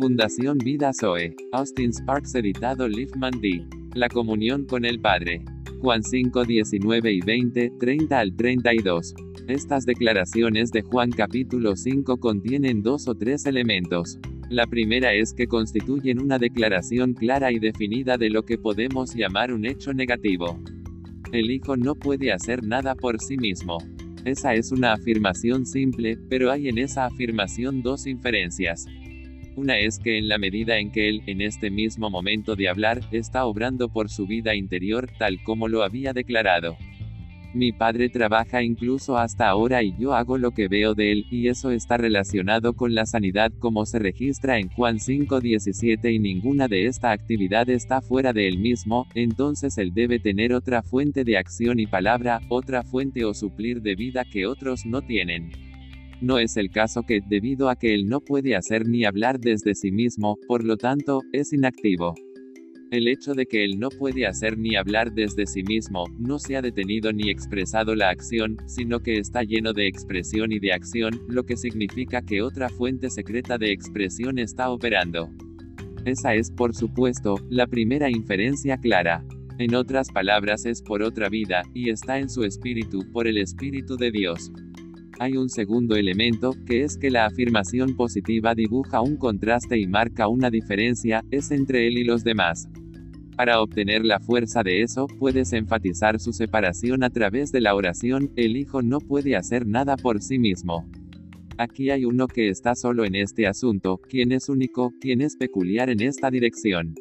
Fundación Vida Zoe. Austin Sparks editado Liefman D. La comunión con el Padre. Juan 5, 19 y 20, 30 al 32. Estas declaraciones de Juan capítulo 5 contienen dos o tres elementos. La primera es que constituyen una declaración clara y definida de lo que podemos llamar un hecho negativo. El Hijo no puede hacer nada por sí mismo. Esa es una afirmación simple, pero hay en esa afirmación dos inferencias. Una es que en la medida en que él, en este mismo momento de hablar, está obrando por su vida interior, tal como lo había declarado. Mi padre trabaja incluso hasta ahora y yo hago lo que veo de él, y eso está relacionado con la sanidad como se registra en Juan 5.17 y ninguna de esta actividad está fuera de él mismo, entonces él debe tener otra fuente de acción y palabra, otra fuente o suplir de vida que otros no tienen. No es el caso que, debido a que él no puede hacer ni hablar desde sí mismo, por lo tanto, es inactivo. El hecho de que él no puede hacer ni hablar desde sí mismo, no se ha detenido ni expresado la acción, sino que está lleno de expresión y de acción, lo que significa que otra fuente secreta de expresión está operando. Esa es, por supuesto, la primera inferencia clara. En otras palabras es por otra vida, y está en su espíritu, por el Espíritu de Dios. Hay un segundo elemento, que es que la afirmación positiva dibuja un contraste y marca una diferencia, es entre él y los demás. Para obtener la fuerza de eso, puedes enfatizar su separación a través de la oración, el Hijo no puede hacer nada por sí mismo. Aquí hay uno que está solo en este asunto, quien es único, quien es peculiar en esta dirección.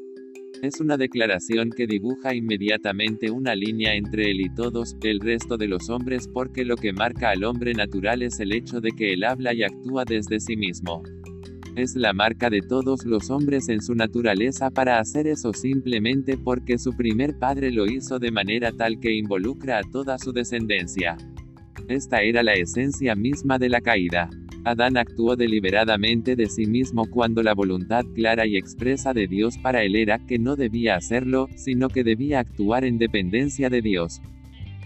Es una declaración que dibuja inmediatamente una línea entre él y todos, el resto de los hombres porque lo que marca al hombre natural es el hecho de que él habla y actúa desde sí mismo. Es la marca de todos los hombres en su naturaleza para hacer eso simplemente porque su primer padre lo hizo de manera tal que involucra a toda su descendencia. Esta era la esencia misma de la caída. Adán actuó deliberadamente de sí mismo cuando la voluntad clara y expresa de Dios para él era que no debía hacerlo, sino que debía actuar en dependencia de Dios.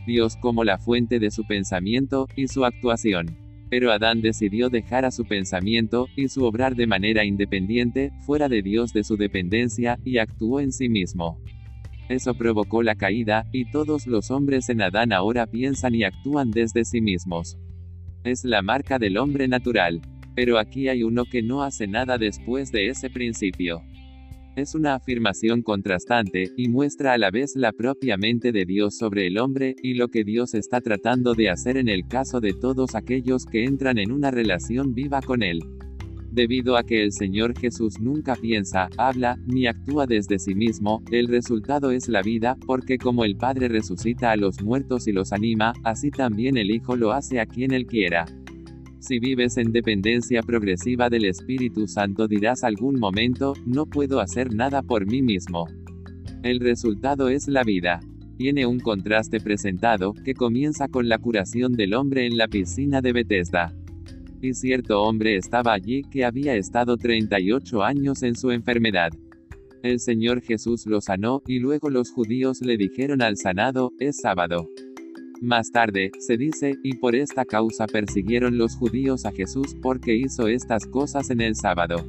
Dios como la fuente de su pensamiento y su actuación. Pero Adán decidió dejar a su pensamiento y su obrar de manera independiente, fuera de Dios de su dependencia, y actuó en sí mismo. Eso provocó la caída, y todos los hombres en Adán ahora piensan y actúan desde sí mismos. Es la marca del hombre natural. Pero aquí hay uno que no hace nada después de ese principio. Es una afirmación contrastante, y muestra a la vez la propia mente de Dios sobre el hombre, y lo que Dios está tratando de hacer en el caso de todos aquellos que entran en una relación viva con Él. Debido a que el Señor Jesús nunca piensa, habla, ni actúa desde sí mismo, el resultado es la vida, porque como el Padre resucita a los muertos y los anima, así también el Hijo lo hace a quien Él quiera. Si vives en dependencia progresiva del Espíritu Santo dirás algún momento, no puedo hacer nada por mí mismo. El resultado es la vida. Tiene un contraste presentado, que comienza con la curación del hombre en la piscina de Bethesda y cierto hombre estaba allí que había estado 38 años en su enfermedad. El Señor Jesús lo sanó, y luego los judíos le dijeron al sanado, es sábado. Más tarde, se dice, y por esta causa persiguieron los judíos a Jesús porque hizo estas cosas en el sábado.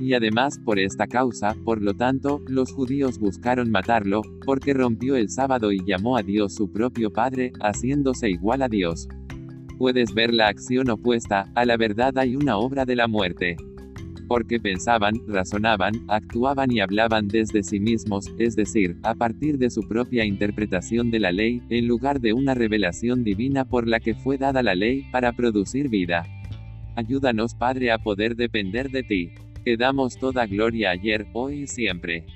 Y además, por esta causa, por lo tanto, los judíos buscaron matarlo, porque rompió el sábado y llamó a Dios su propio Padre, haciéndose igual a Dios puedes ver la acción opuesta, a la verdad hay una obra de la muerte. Porque pensaban, razonaban, actuaban y hablaban desde sí mismos, es decir, a partir de su propia interpretación de la ley, en lugar de una revelación divina por la que fue dada la ley, para producir vida. Ayúdanos Padre a poder depender de ti. Que damos toda gloria ayer, hoy y siempre.